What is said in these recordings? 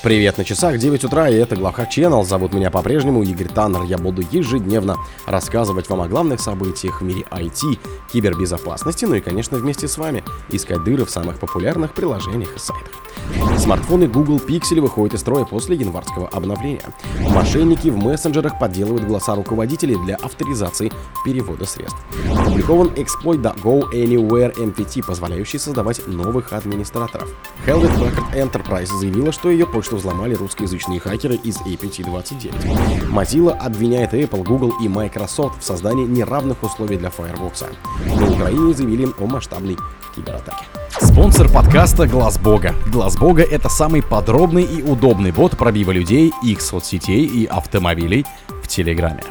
Привет, на часах 9 утра, и это Главхак Channel. Зовут меня по-прежнему Игорь Таннер. Я буду ежедневно рассказывать вам о главных событиях в мире IT, кибербезопасности, ну и, конечно, вместе с вами искать дыры в самых популярных приложениях и сайтах. Смартфоны Google Pixel выходят из строя после январского обновления. Мошенники в мессенджерах подделывают голоса руководителей для авторизации перевода средств. Опубликован эксплойт Go Anywhere MPT, позволяющий создавать новых администраторов. Hewlett Packard Enterprise заявила, что ее почту взломали русскоязычные хакеры из APT-29. Mozilla обвиняет Apple, Google и Microsoft в создании неравных условий для Firefox. На Украине заявили о масштабной кибератаке. Спонсор подкаста Глаз Бога. Глаз Бога это самый подробный и удобный бот пробива людей, их соцсетей и автомобилей в Телеграме.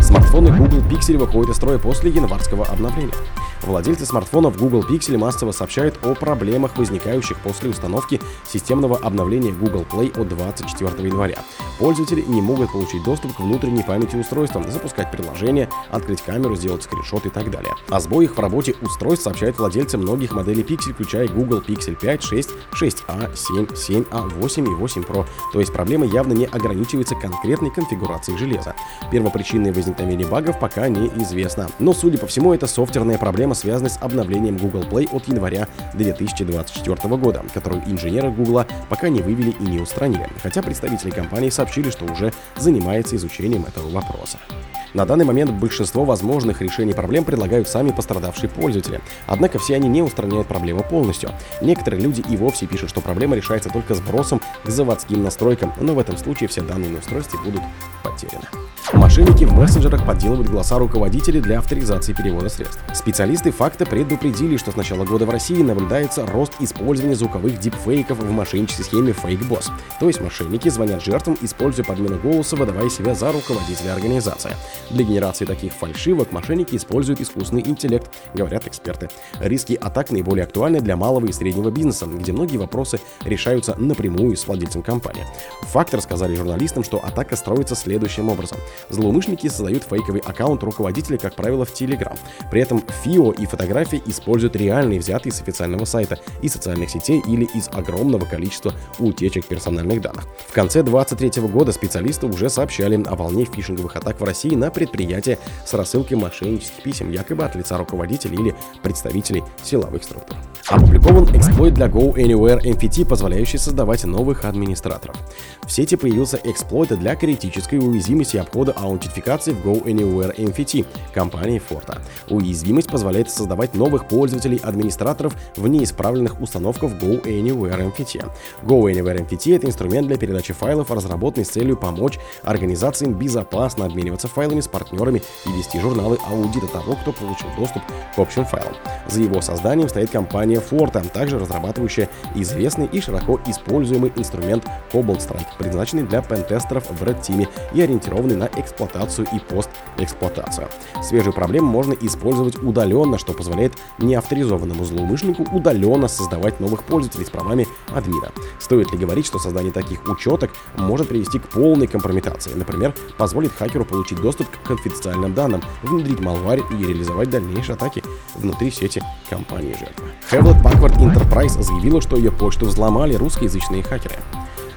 Смартфоны Google Pixel выходят из строя после январского обновления. Владельцы смартфонов Google Pixel массово сообщают о проблемах, возникающих после установки системного обновления Google Play от 24 января. Пользователи не могут получить доступ к внутренней памяти устройства, запускать приложения, открыть камеру, сделать скриншот и так далее. О сбоях в работе устройств сообщают владельцы многих моделей Pixel, включая Google Pixel 5, 6, 6a, 7, 7a, 8 и 8 Pro. То есть проблема явно не ограничивается конкретной конфигурацией железа. Первопричинное возникновение багов пока неизвестно. Но, судя по всему, это софтверная проблема проблема связана с обновлением Google Play от января 2024 года, которую инженеры Google пока не вывели и не устранили, хотя представители компании сообщили, что уже занимается изучением этого вопроса. На данный момент большинство возможных решений проблем предлагают сами пострадавшие пользователи. Однако все они не устраняют проблему полностью. Некоторые люди и вовсе пишут, что проблема решается только сбросом к заводским настройкам, но в этом случае все данные на устройстве будут потеряны. Мошенники в мессенджерах подделывают голоса руководителей для авторизации перевода средств. Специалисты факта предупредили, что с начала года в России наблюдается рост использования звуковых дипфейков в мошеннической схеме FakeBoss. То есть мошенники звонят жертвам, используя подмену голоса, выдавая себя за руководителя организации. Для генерации таких фальшивок мошенники используют искусственный интеллект, говорят эксперты. Риски атак наиболее актуальны для малого и среднего бизнеса, где многие вопросы решаются напрямую с владельцем компании. Фактор сказали журналистам, что атака строится следующим образом. Злоумышленники создают фейковый аккаунт руководителя, как правило, в Telegram. При этом ФИО и фотографии используют реальные, взятые с официального сайта и социальных сетей или из огромного количества утечек персональных данных. В конце 2023 года специалисты уже сообщали о волне фишинговых атак в России на предприятия с рассылкой мошеннических писем, якобы от лица руководителей или представителей силовых структур. Опубликован эксплойт для Go Anywhere MFT, позволяющий создавать новых администраторов. В сети появился эксплойт для критической уязвимости обхода аутентификации в Go Anywhere MFT компании Forta. Уязвимость позволяет создавать новых пользователей-администраторов в неисправленных установках Go Anywhere MFT. Go Anywhere MFT — это инструмент для передачи файлов, разработанный с целью помочь организациям безопасно обмениваться файлами с партнерами и вести журналы аудита того, кто получил доступ к общим файлам. За его созданием стоит компания Forta, также разрабатывающая известный и широко используемый инструмент Cobalt Strike, предназначенный для пентестеров в Red Team и ориентированный на эксплуатацию и постэксплуатацию. Свежую проблему можно использовать удаленно, что позволяет неавторизованному злоумышленнику удаленно создавать новых пользователей с правами админа. Стоит ли говорить, что создание таких учеток может привести к полной компрометации, например, позволит хакеру получить доступ к конфиденциальным данным, внедрить малварь и реализовать дальнейшие атаки внутри сети компании жертвы. Hewlett Packard Enterprise заявила, что ее почту взломали русскоязычные хакеры.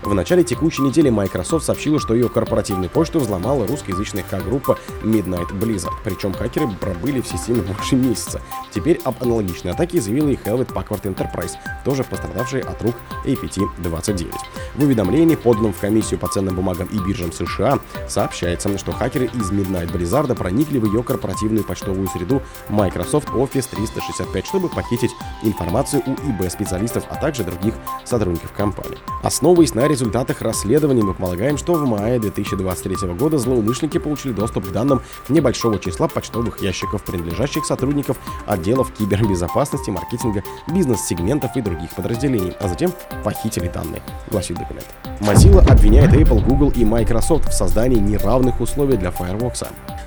В начале текущей недели Microsoft сообщила, что ее корпоративную почту взломала русскоязычная хак-группа Midnight Blizzard. Причем хакеры пробыли в системе больше месяца. Теперь об аналогичной атаке заявила и Hewlett Packard Enterprise, тоже пострадавшая от рук APT-29. В уведомлении, поданном в комиссию по ценным бумагам и биржам США, сообщается, что хакеры из Midnight Blizzard проникли в ее корпоративную почтовую среду Microsoft Office 365, чтобы похитить информацию у ИБ-специалистов, а также других сотрудников компании. Основываясь на результатах расследования мы полагаем, что в мае 2023 года злоумышленники получили доступ к данным небольшого числа почтовых ящиков, принадлежащих сотрудников отделов кибербезопасности, маркетинга, бизнес-сегментов и других подразделений, а затем похитили данные, гласит документ. Mozilla обвиняет Apple, Google и Microsoft в создании неравных условий для Firefox.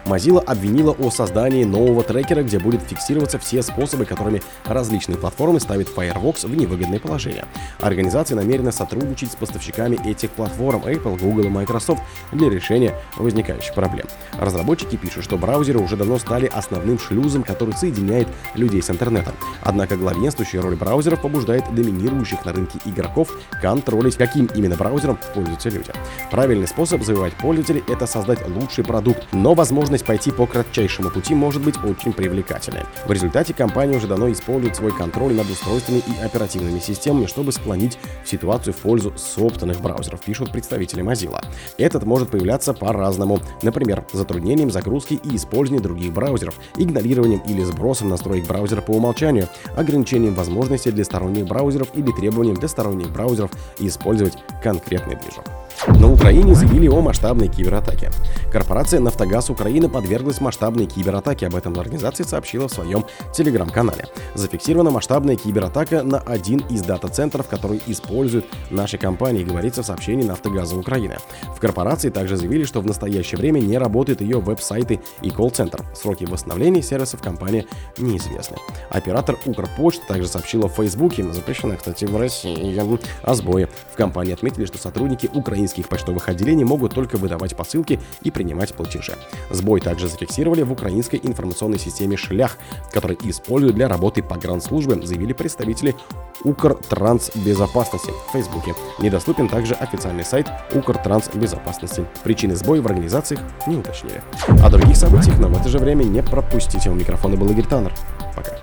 Mozilla обвинила о создании нового трекера, где будет фиксироваться все способы, которыми различные платформы ставят Firefox в невыгодное положение. Организация намерена сотрудничать с поставщиками этих платформ Apple, Google и Microsoft для решения возникающих проблем. Разработчики пишут, что браузеры уже давно стали основным шлюзом, который соединяет людей с интернетом. Однако главенствующая роль браузеров побуждает доминирующих на рынке игроков контролить, каким именно браузером пользуются люди. Правильный способ завоевать пользователей – это создать лучший продукт, но возможность пойти по кратчайшему пути может быть очень привлекательной. В результате компания уже давно использует свой контроль над устройствами и оперативными системами, чтобы склонить ситуацию в пользу собственных браузеров, пишут представители Mozilla. Этот может появляться по-разному. Например, затруднением загрузки и использования других браузеров, игнорированием или сбросом настроек браузера по умолчанию, ограничением возможностей для сторонних браузеров или требованием для сторонних браузеров использовать конкретный движок. На Украине заявили о масштабной кибератаке. Корпорация «Нафтогаз Украины» подверглась масштабной кибератаке. Об этом организация сообщила в своем телеграм-канале. Зафиксирована масштабная кибератака на один из дата-центров, который используют наши компании, говорится в сообщении «Нафтогаза Украины». В корпорации также заявили, что в настоящее время не работают ее веб-сайты и колл-центр. Сроки восстановления сервисов компании неизвестны. Оператор Укрпочта также сообщила в Фейсбуке, запрещена, кстати, в России, о сбое. В компании отметили, что сотрудники украинских почтовых отделений могут только выдавать посылки и принимать платежи. Сбой также зафиксировали в украинской информационной системе «Шлях», который используют для работы погранслужбы, заявили представители Укртрансбезопасности в Фейсбуке. Недоступен также официальный сайт Укртрансбезопасности. Причины сбоя в организациях не уточнили. О других событиях, но в это же время не пропустите. У микрофона был Игорь Таннер. Пока.